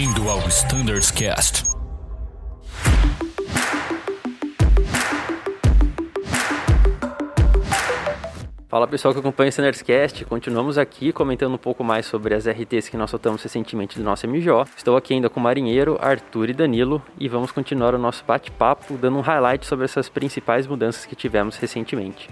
Bem-vindo ao Standards Cast. Fala pessoal que acompanha o Standards Cast, continuamos aqui comentando um pouco mais sobre as RTs que nós soltamos recentemente do nosso MJ. Estou aqui ainda com o Marinheiro, Arthur e Danilo e vamos continuar o nosso bate-papo dando um highlight sobre essas principais mudanças que tivemos recentemente.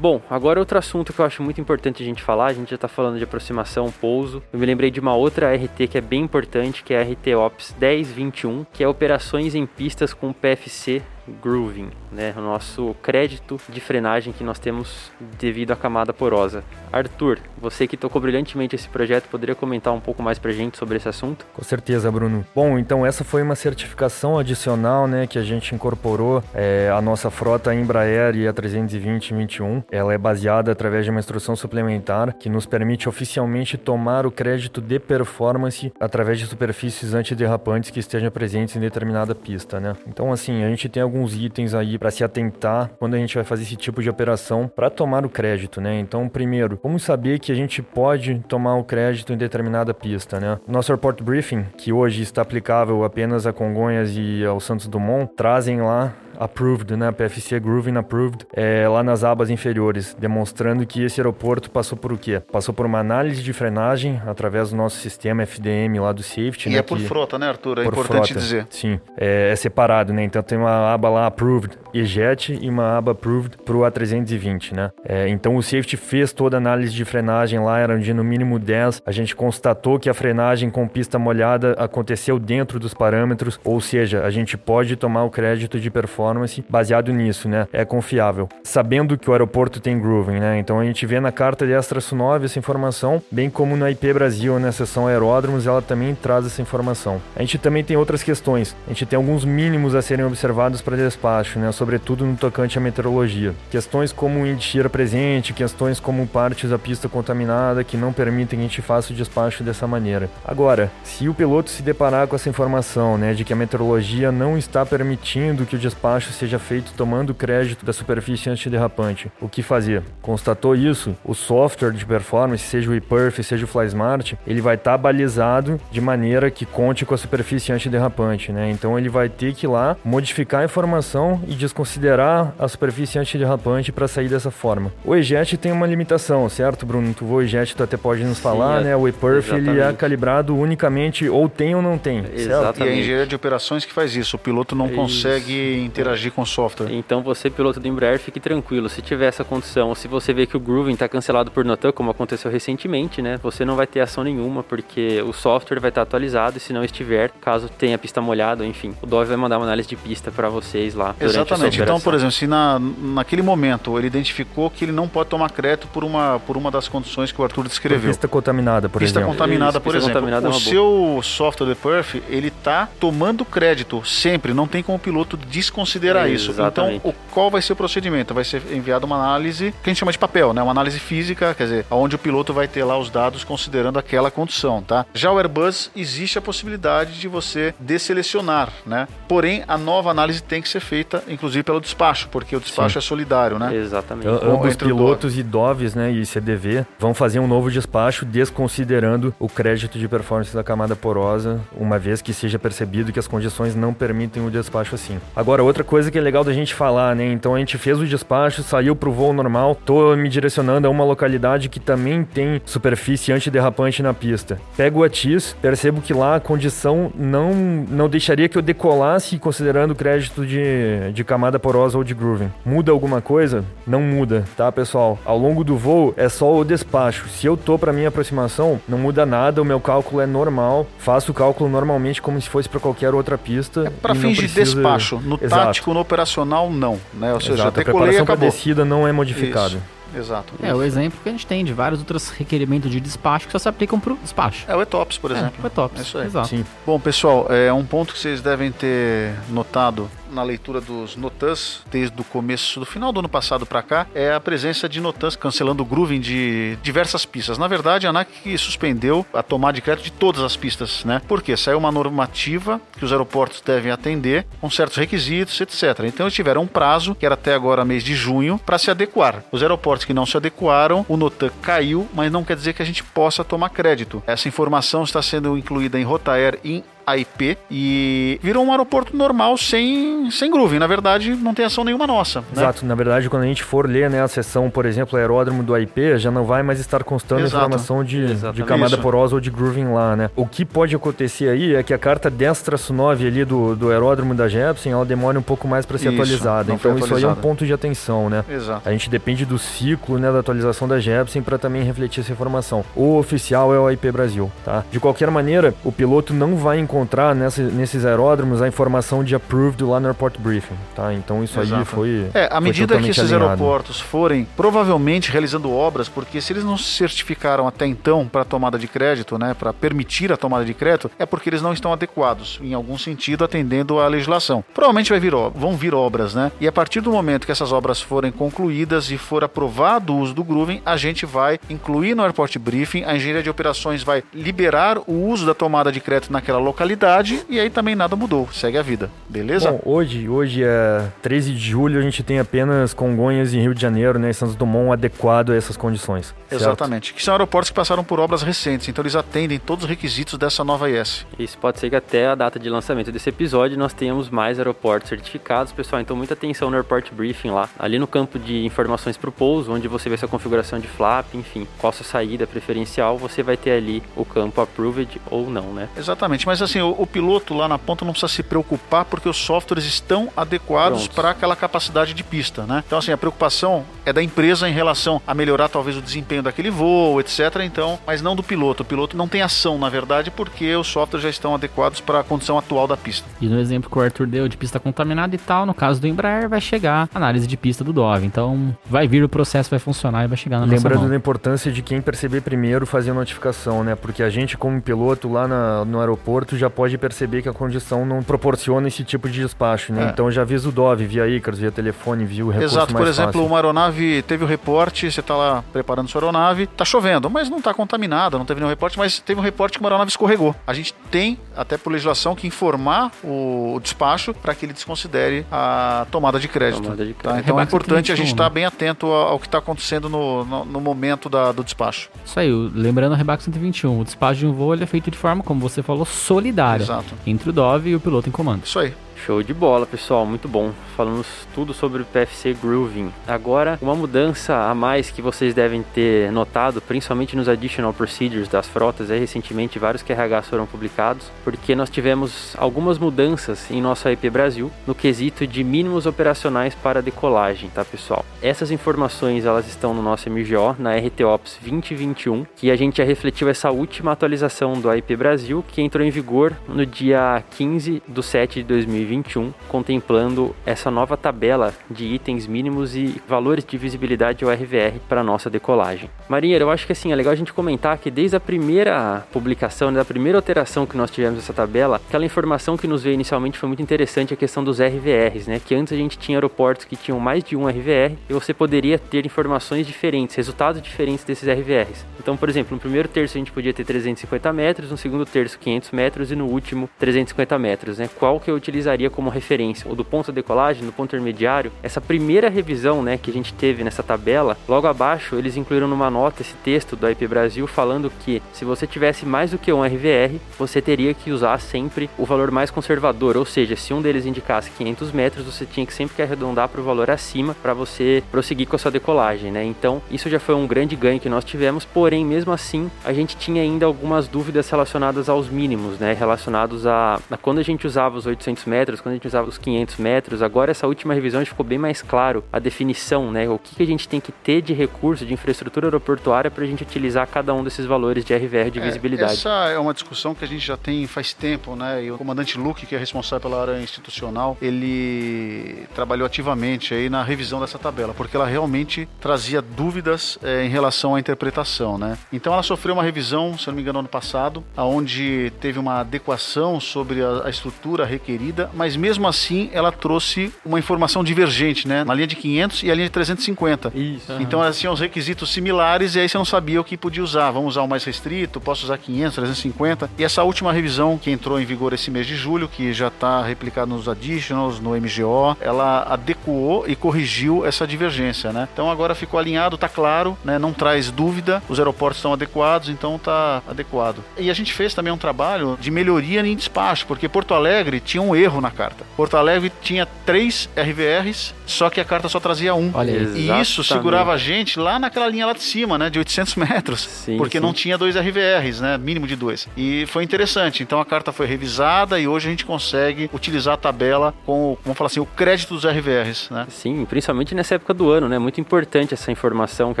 Bom, agora outro assunto que eu acho muito importante a gente falar, a gente já está falando de aproximação, pouso. Eu me lembrei de uma outra RT que é bem importante, que é a RT Ops 1021, que é operações em pistas com PFC grooving, né? O nosso crédito de frenagem que nós temos devido à camada porosa. Arthur, você que tocou brilhantemente esse projeto, poderia comentar um pouco mais pra gente sobre esse assunto? Com certeza, Bruno. Bom, então essa foi uma certificação adicional, né, que a gente incorporou é, a nossa frota Embraer e a 320-21. Ela é baseada através de uma instrução suplementar que nos permite oficialmente tomar o crédito de performance através de superfícies antiderrapantes que estejam presentes em determinada pista, né? Então, assim, a gente tem alguns itens aí para se atentar quando a gente vai fazer esse tipo de operação para tomar o crédito, né? Então, primeiro, como saber que a gente pode tomar o crédito em determinada pista, né? Nosso report briefing, que hoje está aplicável apenas a Congonhas e ao Santos Dumont, trazem lá approved, né? PFC Grooving Approved, é, lá nas abas inferiores, demonstrando que esse aeroporto passou por o quê? Passou por uma análise de frenagem através do nosso sistema FDM lá do safety. E né, é por que... frota, né, Arthur? É por importante frota, dizer. Sim, é, é, separado, né? Então tem uma aba lá approved EJET e uma aba approved para o A320, né? É, então o safety fez toda a análise de frenagem lá, era de no mínimo 10. A gente constatou que a frenagem com pista molhada aconteceu dentro dos parâmetros, ou seja, a gente pode tomar o crédito de performance baseado nisso, né? É confiável. Sabendo que o aeroporto tem grooving, né? Então a gente vê na carta de Extra 9 essa informação, bem como no IP Brasil, na seção aeródromos, ela também traz essa informação. A gente também tem outras questões. A gente tem alguns mínimos a serem observados para despacho, né? Sobretudo no tocante à meteorologia. Questões como índice presente, questões como partes da pista contaminada que não permitem que a gente faça o despacho dessa maneira. Agora, se o piloto se deparar com essa informação, né, de que a meteorologia não está permitindo que o despacho seja feito tomando crédito da superfície antiderrapante. O que fazer? Constatou isso? O software de performance, seja o ePerf, seja o FlySmart, ele vai estar tá balizado de maneira que conte com a superfície antiderrapante, né? Então ele vai ter que ir lá modificar a informação e desconsiderar a superfície antiderrapante para sair dessa forma. O EJET tem uma limitação, certo, Bruno? Tu o EJET tu até pode nos falar, Sim, né? O ePerf ele é calibrado unicamente ou tem ou não tem. Exatamente. Certo? E a engenharia de operações que faz isso. O piloto não isso. consegue interagir interagir com o software. Então você, piloto do Embraer, fique tranquilo. Se tiver essa condição, ou se você vê que o grooving está cancelado por Notan, como aconteceu recentemente, né? Você não vai ter ação nenhuma, porque o software vai estar atualizado e se não estiver, caso tenha pista molhada, enfim, o Dove vai mandar uma análise de pista para vocês lá. Exatamente. Então, por exemplo, se na, naquele momento ele identificou que ele não pode tomar crédito por uma, por uma das condições que o Arthur descreveu. Por pista contaminada, por pista exemplo. Contaminada, Isso, por pista exemplo. Contaminada o é seu software de Perf, ele está tomando crédito sempre, não tem como o piloto desconsiderar isso. Então, então, o, qual vai ser o procedimento? Vai ser enviada uma análise que a gente chama de papel, né? Uma análise física, quer dizer, onde o piloto vai ter lá os dados considerando aquela condição, tá? Já o Airbus existe a possibilidade de você deselecionar, né? Porém, a nova análise tem que ser feita, inclusive pelo despacho, porque o despacho Sim. é solidário, né? Exatamente. Ambos pilotos e DOVs, né, e CDV vão fazer um novo despacho desconsiderando o crédito de performance da camada porosa, uma vez que seja percebido que as condições não permitem o despacho assim. Agora, outra coisa que é legal da gente falar, né? Então a gente fez o despacho, saiu pro voo normal, tô me direcionando a uma localidade que também tem superfície antiderrapante na pista. Pego o ATIS, percebo que lá a condição não, não deixaria que eu decolasse considerando o crédito de, de camada porosa ou de grooving. Muda alguma coisa? Não muda, tá, pessoal? Ao longo do voo é só o despacho. Se eu tô para minha aproximação, não muda nada, o meu cálculo é normal, faço o cálculo normalmente como se fosse para qualquer outra pista. É para fins precisa... de despacho, no Exato. Tático, no operacional não, né? Ou seja, Exato, a preparação para descida não é modificada. Exato. É, o exemplo que a gente tem de vários outros requerimentos de despacho que só se aplicam para o despacho. É o ETOPS, por exemplo. É, o ETOPS, é isso aí. Exato. Sim. Bom, pessoal, é um ponto que vocês devem ter notado na leitura dos NOTANs, desde o começo, do final do ano passado para cá, é a presença de NOTANs cancelando o grooving de diversas pistas. Na verdade, a ANAC suspendeu a tomada de crédito de todas as pistas, né? Porque saiu uma normativa que os aeroportos devem atender com certos requisitos, etc. Então eles tiveram um prazo, que era até agora mês de junho, para se adequar. Os aeroportos que não se adequaram, o NOTAN caiu, mas não quer dizer que a gente possa tomar crédito. Essa informação está sendo incluída em Rotaer em IP e virou um aeroporto normal sem, sem groove. Na verdade, não tem ação nenhuma nossa. Né? Exato. Na verdade, quando a gente for ler né, a seção, por exemplo, aeródromo do IP, já não vai mais estar constando Exato. informação de, de camada Isso. porosa ou de grooving lá, né? O que pode acontecer aí é que a carta 10-9 ali do, do aeródromo da Jepsen, ela demora um pouco mais para ser isso, atualizada. Então isso aí é um ponto de atenção, né? Exato. A gente depende do ciclo né, da atualização da Jepsen para também refletir essa informação. O oficial é o IP Brasil, tá? De qualquer maneira, o piloto não vai encontrar nessa, nesses aeródromos a informação de approved lá no airport briefing, tá? Então isso Exato. aí foi. É, à medida que esses alinhado. aeroportos forem provavelmente realizando obras, porque se eles não se certificaram até então para tomada de crédito, né, para permitir a tomada de crédito, é porque eles não estão adequados em algum sentido atendendo à legislação. Provavelmente vai vir, vão vir obras, né? E a partir do momento que essas obras forem concluídas e for aprovado o uso do grooving, a gente vai incluir no airport briefing, a engenharia de operações vai liberar o uso da tomada de crédito naquela localidade e aí também nada mudou, segue a vida, beleza? Bom, hoje, hoje é 13 de julho, a gente tem apenas Congonhas em Rio de Janeiro, né, Santos Dumont adequado a essas condições. Certo? Exatamente, que são aeroportos que passaram por obras recentes, então eles atendem todos os requisitos dessa nova IS. Isso pode ser que até a data de lançamento desse episódio nós tenhamos mais aeroportos certificados, pessoal, então muita atenção no Airport Briefing lá, ali no campo de informações para o pouso, onde você vê sua configuração de flap, enfim, qual sua saída preferencial, você vai ter ali o campo approved ou não, né? Exatamente, mas assim, o, o piloto lá na ponta não precisa se preocupar porque os softwares estão adequados para aquela capacidade de pista, né? Então, assim, a preocupação é da empresa em relação a melhorar talvez o desempenho daquele voo, etc. Então, mas não do piloto. O piloto não tem ação, na verdade, porque os softwares já estão adequados para a condição atual da pista. E no exemplo que o Arthur deu de pista contaminada e tal, no caso do Embraer, vai chegar a análise de pista do Dove. Então, vai vir o processo, vai funcionar e vai chegar na Lembrando da importância de quem perceber primeiro fazer a notificação, né? Porque a gente, como piloto lá na, no aeroporto, já pode perceber que a condição não proporciona esse tipo de despacho, né? É. Então já avisa o Dove via Icarus, via telefone, via o recurso Exato, por exemplo, fácil. uma aeronave teve o reporte, você está lá preparando sua aeronave, tá chovendo, mas não está contaminada, não teve nenhum reporte, mas teve um reporte que uma aeronave escorregou. A gente tem, até por legislação, que informar o, o despacho para que ele desconsidere a tomada de crédito. Tomada de tá? crédito. Tá? Então é importante a gente estar tá bem atento ao, que está acontecendo no, no, no, momento da, do despacho. Isso aí, lembrando a Rebac 121, o despacho de um voo é feito de forma, como você falou, solidária. Exato. Entre o Dove e o piloto em comando. Isso aí. Show de bola, pessoal, muito bom. Falamos tudo sobre o PFC Grooving. Agora, uma mudança a mais que vocês devem ter notado, principalmente nos additional procedures das frotas, é recentemente vários QRHs foram publicados, porque nós tivemos algumas mudanças em nosso IP Brasil no quesito de mínimos operacionais para decolagem, tá, pessoal? Essas informações elas estão no nosso MGO, na RTOps 2021, que a gente já refletiu essa última atualização do IP Brasil, que entrou em vigor no dia 15 de 7 de 2020 2021, contemplando essa nova tabela de itens mínimos e valores de visibilidade ORVR para nossa decolagem. Marinheiro, eu acho que assim, é legal a gente comentar que desde a primeira publicação, da primeira alteração que nós tivemos nessa tabela, aquela informação que nos veio inicialmente foi muito interessante a questão dos RVRs, né? Que antes a gente tinha aeroportos que tinham mais de um RVR e você poderia ter informações diferentes, resultados diferentes desses RVRs. Então, por exemplo, no primeiro terço a gente podia ter 350 metros, no segundo terço 500 metros e no último 350 metros, né? Qual que eu utilizaria usaria como referência, o do ponto de decolagem, do ponto intermediário, essa primeira revisão né, que a gente teve nessa tabela, logo abaixo eles incluíram numa nota esse texto do IP Brasil falando que se você tivesse mais do que um RVR, você teria que usar sempre o valor mais conservador, ou seja, se um deles indicasse 500 metros, você tinha que sempre que arredondar para o valor acima para você prosseguir com a sua decolagem, né? Então, isso já foi um grande ganho que nós tivemos, porém, mesmo assim, a gente tinha ainda algumas dúvidas relacionadas aos mínimos, né? Relacionados a, a quando a gente usava os 800 metros, metros, quando a gente usava os 500 metros, agora essa última revisão ficou bem mais claro a definição, né? O que, que a gente tem que ter de recurso, de infraestrutura aeroportuária para a gente utilizar cada um desses valores de RVR de é, visibilidade. Essa é uma discussão que a gente já tem faz tempo, né? E o comandante Luke, que é responsável pela área institucional, ele trabalhou ativamente aí na revisão dessa tabela, porque ela realmente trazia dúvidas é, em relação à interpretação, né? Então ela sofreu uma revisão, se não me engano, ano passado, aonde teve uma adequação sobre a, a estrutura requerida, mas mesmo assim ela trouxe uma informação divergente, né? Na linha de 500 e a linha de 350. Isso. Então elas tinham os requisitos similares e aí você não sabia o que podia usar. Vamos usar o mais restrito, posso usar 500, 350. E essa última revisão que entrou em vigor esse mês de julho, que já está replicado nos additionals, no MGO, ela adequou e corrigiu essa divergência, né? Então agora ficou alinhado, tá claro, né? Não traz dúvida, os aeroportos estão adequados, então tá adequado. E a gente fez também um trabalho de melhoria em despacho, porque Porto Alegre tinha um erro na carta. Porto Alegre tinha três RVRs, só que a carta só trazia um. Olha. E isso segurava a gente lá naquela linha lá de cima, né? De 800 metros. Sim, porque sim. não tinha dois RVRs, né? Mínimo de dois. E foi interessante. Então a carta foi revisada e hoje a gente consegue utilizar a tabela com, vamos falar assim, o crédito dos RVRs, né? Sim, principalmente nessa época do ano, né? Muito importante essa informação, que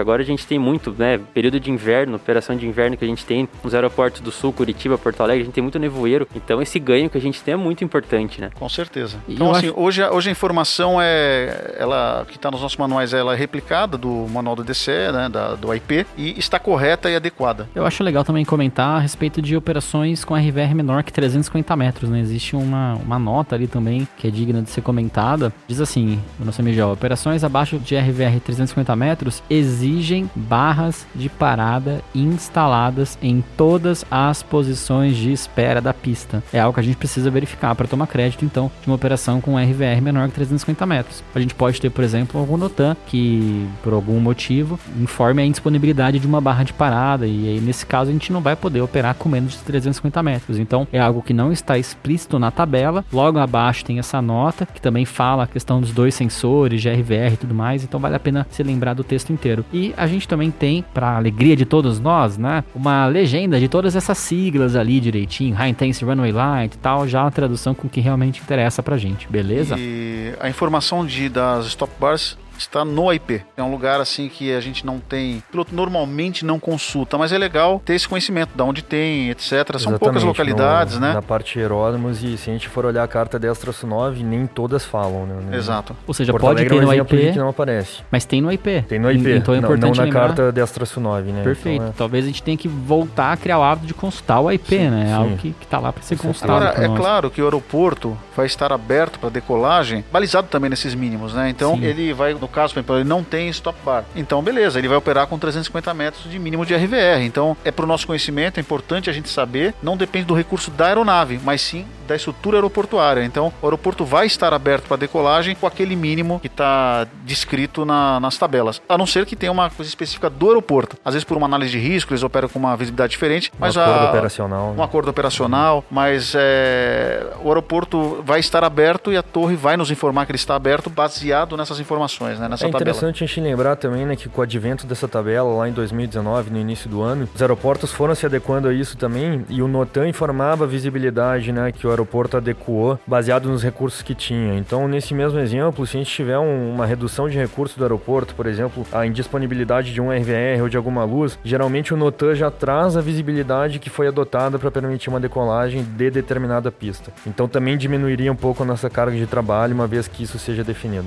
agora a gente tem muito, né? Período de inverno, operação de inverno que a gente tem nos aeroportos do Sul, Curitiba, Porto Alegre, a gente tem muito nevoeiro. Então esse ganho que a gente tem é muito importante, né? Com certeza. Então, assim, acho- hoje, a- hoje a informação é. Ela que está nos nossos manuais, ela é replicada do manual do DCE, né? Da, do IP, e está correta e adequada. Eu acho legal também comentar a respeito de operações com RVR menor que 350 metros, né? Existe uma, uma nota ali também que é digna de ser comentada. Diz assim, o nosso MGO, operações abaixo de RVR 350 metros exigem barras de parada instaladas em todas as posições de espera da pista. É algo que a gente precisa verificar para tomar crédito, então, de uma operação com RVR menor que 350 metros. A gente pode ter, por exemplo, algum NOTAM que, por algum motivo, informe a indisponibilidade de uma barra de parada, e aí, nesse caso, a gente não vai poder operar com menos de 350 metros. Então, é algo que não está explícito na tabela. Logo abaixo tem essa nota, que também fala a questão dos dois sensores, RVR e tudo mais, então vale a pena se lembrar do texto inteiro. E a gente também tem, para alegria de todos nós, né, uma legenda de todas essas siglas ali direitinho, High Intense Runway Light e tal, já a tradução com que realmente interessa pra gente, beleza? E a informação de, das stop bars está no IP. É um lugar assim que a gente não tem, o piloto normalmente não consulta, mas é legal ter esse conhecimento de onde tem, etc. São poucas Exatamente, localidades, no- né? Na parte de aeródromos, e se a gente for olhar a carta 10-9, nem todas falam, né? Exato. Ou seja, Porto pode Alegre ter é um no IP, que não aparece. mas tem no IP. Tem no IP, Então é não- importante não, na lembrar. carta 10-9, né? Perfeito. Então, Talvez a gente tenha que voltar a criar o hábito de consultar o IP, né? É sim. algo que, que tá lá para ser consultado. Agora, é nós. claro que o aeroporto vai estar aberto para decolagem, balizado também nesses mínimos, né? Então, Sim. ele vai, no caso, por exemplo, ele não tem stop bar. Então, beleza, ele vai operar com 350 metros de mínimo de RVR. Então, é para o nosso conhecimento, é importante a gente saber, não depende do recurso da aeronave, mas sim da estrutura aeroportuária. Então, o aeroporto vai estar aberto para decolagem com aquele mínimo que está descrito na- nas tabelas. A não ser que tenha uma coisa específica do aeroporto. Às vezes, por uma análise de risco, eles operam com uma visibilidade diferente, Um mas acordo a, operacional. um acordo operacional, mas é, o aeroporto vai estar aberto e a torre vai nos informar que ele está aberto baseado nessas informações, né, nessa É tabela. interessante a gente lembrar também né, que com o advento dessa tabela lá em 2019, no início do ano, os aeroportos foram se adequando a isso também e o NOTAM informava a visibilidade né, que o aeroporto adequou baseado nos recursos que tinha. Então, nesse mesmo exemplo, se a gente tiver um- uma redução de recursos do aeroporto, por exemplo, a indisponibilidade de um RVR ou de alguma luz, geralmente o NOTAM já traz a visibilidade que foi adotada para permitir uma decolagem de determinada pista. Então, também diminuiria um pouco a nossa carga de trabalho, uma vez que isso seja definido.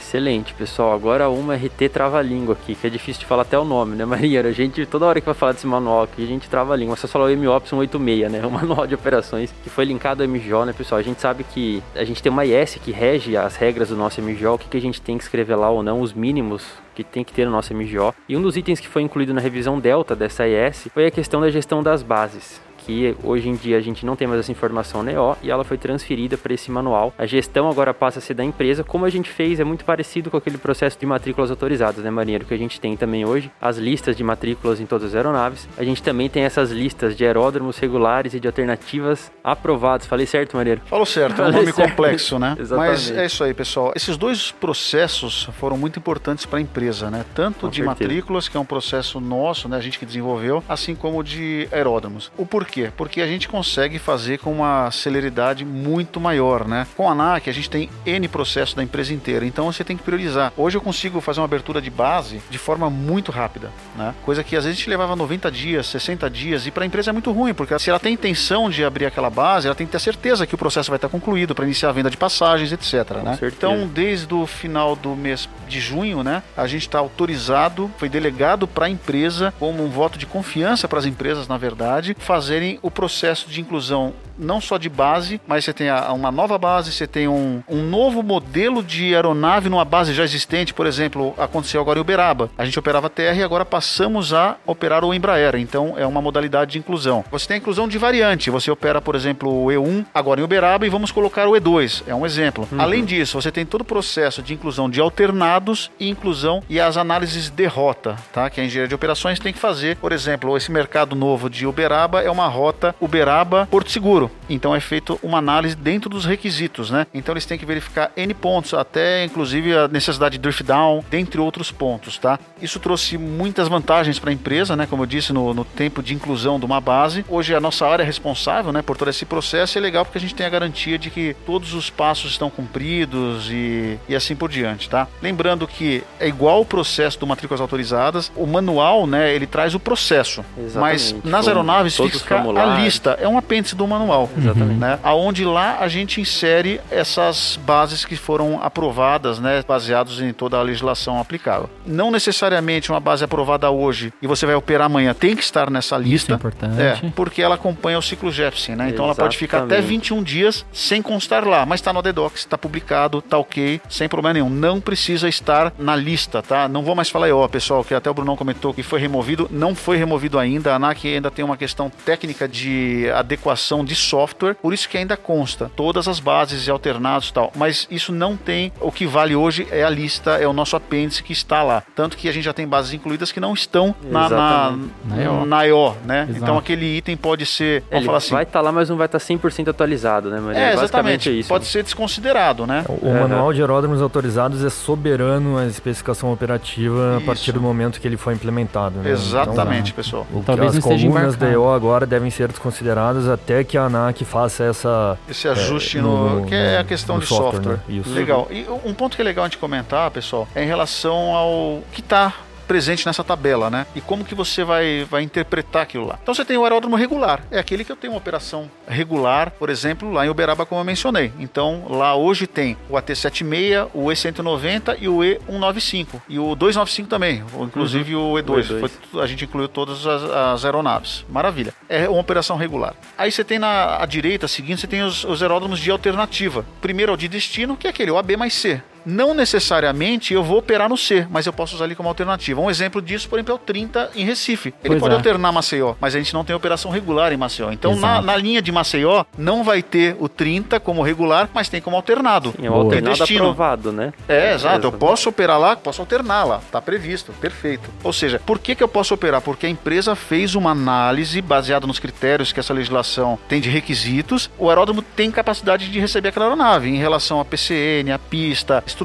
Excelente, pessoal. Agora uma RT trava-língua aqui, que é difícil de falar até o nome, né, Maria? A gente, toda hora que vai falar desse manual aqui, a gente trava a língua. Você falou o MOPS 186, né? O manual de operações que foi linkado ao MGO, né, pessoal? A gente sabe que a gente tem uma IS que rege as regras do nosso MGO, o que, que a gente tem que escrever lá ou não, os mínimos que tem que ter no nosso MGO. E um dos itens que foi incluído na revisão Delta dessa IS foi a questão da gestão das bases que hoje em dia a gente não tem mais essa informação na EO e ela foi transferida para esse manual. A gestão agora passa a ser da empresa, como a gente fez, é muito parecido com aquele processo de matrículas autorizadas, né, marinheiro, que a gente tem também hoje, as listas de matrículas em todas as aeronaves. A gente também tem essas listas de aeródromos regulares e de alternativas aprovados. Falei certo, marinheiro? Falou certo, é um nome certo. complexo, né? Exatamente. Mas é isso aí, pessoal. Esses dois processos foram muito importantes para a empresa, né? Tanto Com de certeza. matrículas, que é um processo nosso, né? A gente que desenvolveu, assim como de aeródromos. O porquê quê? Porque a gente consegue fazer com uma celeridade muito maior, né? Com a ANAC, a gente tem N processos da empresa inteira, então você tem que priorizar. Hoje eu consigo fazer uma abertura de base de forma muito rápida, né? Coisa que às vezes a gente levava 90 dias, 60 dias, e para a empresa é muito ruim, porque se ela tem intenção de abrir aquela base, ela tem que ter certeza que o processo vai estar concluído para iniciar a venda de passagens, etc. né? Então, desde o final do mês de junho, né, a gente está autorizado, foi delegado para a empresa, como um voto de confiança para as empresas, na verdade, fazerem o processo de inclusão não só de base, mas você tem a, uma nova base, você tem um, um novo modelo de aeronave numa base já existente. Por exemplo, aconteceu agora em Uberaba. A gente operava TR e agora passamos a operar o Embraer. Então é uma modalidade de inclusão. Você tem a inclusão de variante. Você opera, por exemplo, o E1 agora em Uberaba e vamos colocar o E2. É um exemplo. Uhum. Além disso, você tem todo o processo de inclusão de alternados e inclusão e as análises de rota, tá? Que a engenharia de operações tem que fazer. Por exemplo, esse mercado novo de Uberaba é uma rota Uberaba-Porto Seguro. Então é feito uma análise dentro dos requisitos, né? Então eles têm que verificar N pontos, até inclusive a necessidade de drift down, dentre outros pontos, tá? Isso trouxe muitas vantagens para a empresa, né? Como eu disse, no, no, tempo de inclusão de uma base. Hoje a nossa área é responsável, né, por todo esse processo. É legal porque a gente tem a garantia de que todos os passos estão cumpridos e, e assim por diante, tá? Lembrando que é igual o processo do matrículas autorizadas. O manual, né, ele traz o processo. Exatamente. Mas nas aeronaves fica a lista. É um apêndice do manual manual. Exatamente. Né? Aonde lá a gente insere essas bases que foram aprovadas, né? Baseados em toda a legislação aplicável. Não necessariamente uma base aprovada hoje e você vai operar amanhã tem que estar nessa lista. Isso é importante. É, porque ela acompanha o ciclo Jepsen, né? Então Exatamente. ela pode ficar até 21 dias sem constar lá, mas está no DDoX, está publicado, está ok, sem problema nenhum. Não precisa estar na lista, tá? Não vou mais falar ó, pessoal, que até o Brunão comentou que foi removido, não foi removido ainda. A ANAC ainda tem uma questão técnica de adequação de software, por isso que ainda consta todas as bases e alternados e tal. Mas isso não tem, o que vale hoje é a lista, é o nosso apêndice que está lá. Tanto que a gente já tem bases incluídas que não estão na, na, na, na EO, né? Exato. Então aquele item pode ser, vamos Ele falar assim. Vai estar tá lá, mas não vai estar tá 100% atualizado, né, Maria? É, exatamente. É isso, pode né? ser desconsiderado, né? O, o manual de aeródromos autorizados é soberano à especificação operativa isso. a partir do momento que ele foi implementado. Né? Exatamente, então, pessoal. O, Talvez as colunas da EO agora devem ser desconsideradas até que a ANAC faça essa esse ajuste é, no, no, que é a questão de software. software. Né? Legal. E um ponto que é legal a gente comentar, pessoal, é em relação ao que está presente nessa tabela, né? E como que você vai, vai interpretar aquilo lá. Então você tem o aeródromo regular, é aquele que eu tenho uma operação regular, por exemplo, lá em Uberaba, como eu mencionei. Então lá hoje tem o AT76, o E190 e o E195. E o 295 também, inclusive uhum. o E2. O E2. Foi, a gente incluiu todas as, as, aeronaves. Maravilha. É uma operação regular. Aí você tem na à direita seguinte, você tem os, os aeródromos de alternativa. Primeiro é o de destino, que é aquele, o AB mais C. Não necessariamente eu vou operar no C, mas eu posso usar ele como alternativa. Um exemplo disso, por exemplo, é o 30 em Recife. Ele pois pode é. alternar Maceió, mas a gente não tem operação regular em Maceió. Então, na, na, linha de Maceió, não vai ter o 30 como regular, mas tem como alternado. Sim, é um alternado aprovado, né? É, exato. Eu posso operar lá, posso alternar lá. Tá previsto, perfeito. Ou seja, por que, que eu posso operar? Porque a empresa fez uma análise baseada nos critérios que essa legislação tem de requisitos. O aeródromo tem capacidade de receber aquela aeronave em relação a PCN, a pista, estrutura,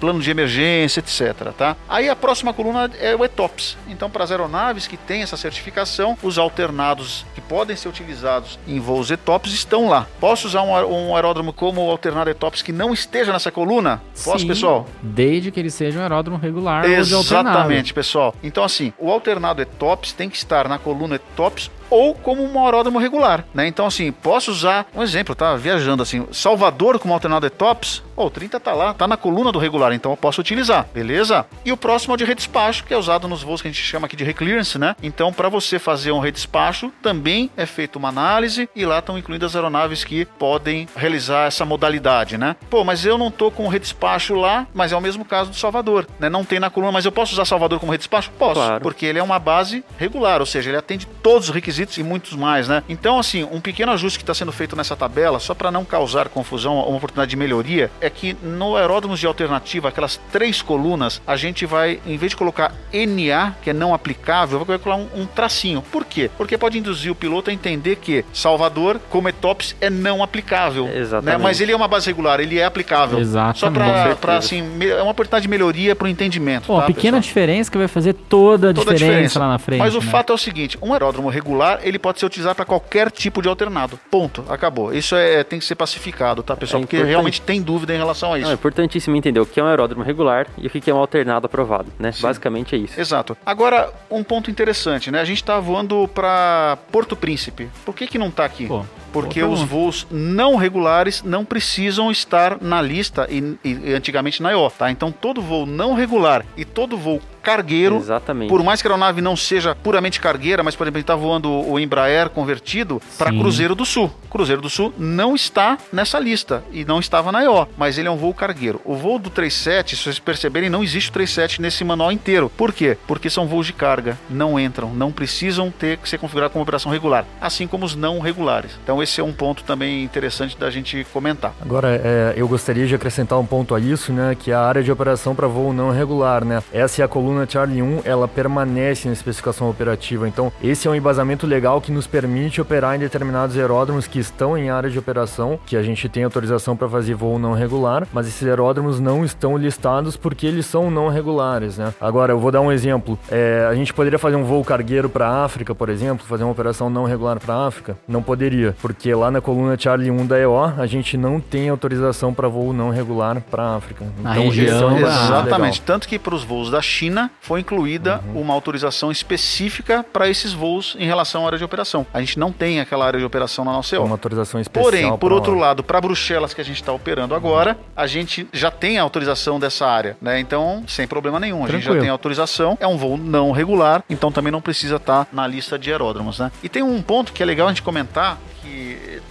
plano de emergência, etc. Tá? Aí a próxima coluna é o ETOPS. Então, para as aeronaves que têm essa certificação, os alternados que podem ser utilizados em voos ETOPS estão lá. Posso usar um, aeródromo como alternado ETOPS que não esteja nessa coluna? Posso, Sim, pessoal? Desde que ele seja um aeródromo regular Exatamente, pessoal. Então, assim, o alternado ETOPS tem que estar na coluna ETOPS ou como um aeródromo regular, né? Então, assim, posso usar um exemplo, tá? Viajando assim, Salvador como alternado ETOPS, oh, o 30 tá lá, tá na coluna do regular, então eu posso utilizar, beleza? E o próximo é o de redespacho, que é usado nos voos que a gente chama aqui de reclearance, né? Então, para você fazer um redespacho, também é feita uma análise e lá estão incluídas as aeronaves que podem realizar essa modalidade, né? Pô, mas eu não tô com o redespacho lá, mas é o mesmo caso do Salvador, né? Não tem na coluna, mas eu posso usar Salvador como redespacho? Posso, claro. porque ele é uma base regular, ou seja, ele atende todos os requisitos e muitos mais, né? Então, assim, um pequeno ajuste que está sendo feito nessa tabela, só para não causar confusão, uma oportunidade de melhoria, é que no aeródromos de alternativa, aquelas três colunas, a gente vai, em vez de colocar NA, que é não aplicável, vai colocar um, um tracinho. Por quê? Porque pode induzir o piloto a entender que Salvador, como ETOPS, é não aplicável. Exatamente. Né? Mas ele é uma base regular, ele é aplicável. Exatamente. Só para, assim, é uma oportunidade de melhoria para o entendimento. Pô, tá, pequena pessoal? diferença que vai fazer toda a, toda diferença, a diferença, lá na frente. Mas o né? fato é o seguinte: um aeródromo regular ele pode ser utilizado para qualquer tipo de alternado. Ponto. Acabou. Isso é, tem que ser pacificado, tá, pessoal? É Porque realmente tem dúvida em relação a isso. Não, é importantíssimo entender o que é um aeródromo regular e o que é um alternado aprovado, né? Sim. Basicamente é isso. Exato. Agora, um ponto interessante, né? A gente está voando para Porto Príncipe. Por que que não está aqui? Pô. Porque os voos não regulares não precisam estar na lista e, e antigamente na IO, tá? Então todo voo não regular e todo voo cargueiro. Exatamente. Por mais que a aeronave não seja puramente cargueira, mas, por exemplo, ele está voando o Embraer convertido para Cruzeiro do Sul. Cruzeiro do Sul não está nessa lista e não estava na EO, mas ele é um voo cargueiro. O voo do 37, se vocês perceberem, não existe o 37 nesse manual inteiro. Por quê? Porque são voos de carga, não entram, não precisam ter que ser configurados como operação regular, assim como os não regulares. Então é um ponto também interessante da gente comentar. Agora, é, eu gostaria de acrescentar um ponto a isso, né, que a área de operação para voo não regular, né? Essa é a coluna Charlie 1 ela permanece na especificação operativa. Então, esse é um embasamento legal que nos permite operar em determinados aeródromos que estão em área de operação, que a gente tem autorização para fazer voo não regular, mas esses aeródromos não estão listados porque eles são não regulares, né? Agora, eu vou dar um exemplo. É, a gente poderia fazer um voo cargueiro para África, por exemplo, fazer uma operação não regular para África? Não poderia, porque lá na coluna Charlie 1 da EO, a gente não tem autorização para voo não regular para a África. Então, região, é exatamente. Tanto que para os voos da China, foi incluída uhum. uma autorização específica para esses voos em relação à área de operação. A gente não tem aquela área de operação na nossa EO. Uma autorização especial. Porém, por outro lado, para Bruxelas, que a gente está operando agora, a gente já tem a autorização dessa área, né? Então, sem problema nenhum. A Tranquilo. gente já tem autorização, é um voo não regular, então também não precisa estar tá na lista de aeródromos, né? E tem um ponto que é legal a gente comentar,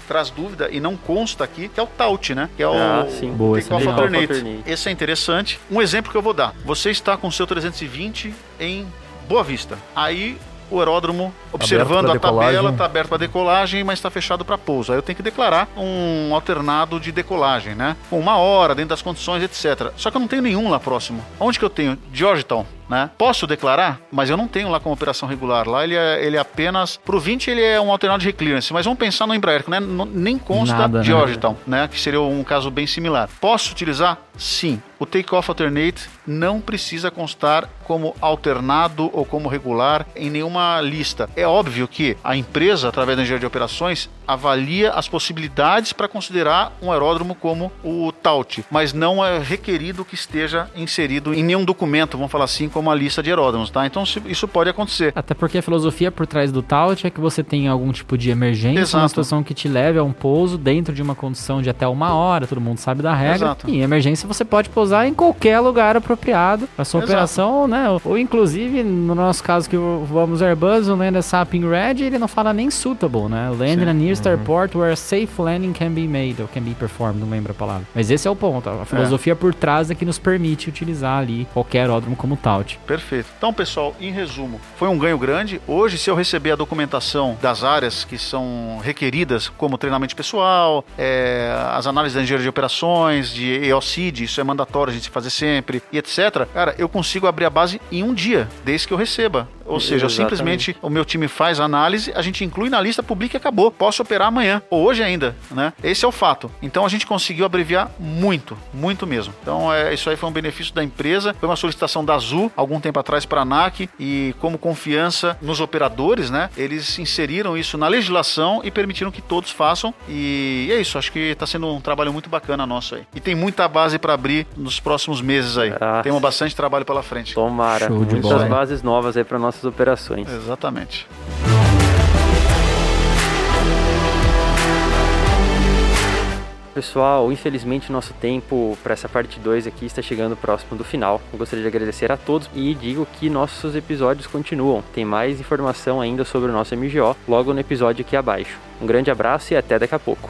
traz dúvida e não consta aqui, que é o TAUT, né? Que é o ah, sim. Boa, Takeoff Alternate. Alternate. Esse é interessante. Um exemplo que eu vou dar. Você está com o seu 320 em Boa Vista. Aí o aeródromo observando a tabela, está aberto para decolagem, mas está fechado para pouso. Aí eu tenho que declarar um alternado de decolagem, né? Com uma hora, dentro das condições, etc. Só que eu não tenho nenhum lá próximo. Onde que eu tenho? Georgetown né? Posso declarar, mas eu não tenho lá como operação regular. Lá ele é, ele é apenas. Pro 20 ele é um alternado de reclearance, mas vamos pensar no Embraer, que né? nem consta Nada, de né? né? Que seria um caso bem similar. Posso utilizar? Sim. O take-off alternate não precisa constar como alternado ou como regular em nenhuma lista. É óbvio que a empresa, através da engenharia de operações, avalia as possibilidades para considerar um aeródromo como o TAUT, mas não é requerido que esteja inserido em nenhum documento, vamos falar assim, como a lista de aeródromos, tá? Então isso pode acontecer. Até porque a filosofia por trás do TAUT é que você tem algum tipo de emergência, Exato. uma situação que te leve a um pouso dentro de uma condição de até uma hora, todo mundo sabe da regra. Exato. E em emergência você pode pousar em qualquer lugar apropriado para sua Exato. operação, né? Ou, ou, inclusive, no nosso caso que vamos Airbus, o Land Sapping Red, ele não fala nem suitable, né? Land in a nearest uhum. airport where a safe landing can be made, ou can be performed, não lembro a palavra. Mas esse é o ponto. A filosofia é. por trás é que nos permite utilizar ali qualquer aeródromo como Perfeito. Então, pessoal, em resumo, foi um ganho grande. Hoje, se eu receber a documentação das áreas que são requeridas, como treinamento pessoal, é, as análises da engenharia de operações, de EOCID, isso é mandatório a gente fazer sempre, e etc., cara, eu consigo abrir a base em um dia, desde que eu receba. Ou seja, simplesmente o meu time faz a análise, a gente inclui na lista, publica e acabou. Posso operar amanhã, ou hoje ainda, né? Esse é o fato. Então a gente conseguiu abreviar muito, muito mesmo. Então é, isso aí foi um benefício da empresa, foi uma solicitação da Azul algum tempo atrás para a ANAC e como confiança nos operadores, né? Eles inseriram isso na legislação e permitiram que todos façam. E é isso, acho que está sendo um trabalho muito bacana nosso aí. E tem muita base para abrir nos próximos meses aí. Ah, Temos bastante trabalho pela frente. Tomara. Muitas bola, bases novas aí para nós nossas operações. Exatamente. Pessoal, infelizmente nosso tempo para essa parte 2 aqui está chegando próximo do final. Eu gostaria de agradecer a todos e digo que nossos episódios continuam. Tem mais informação ainda sobre o nosso MGO logo no episódio aqui abaixo. Um grande abraço e até daqui a pouco.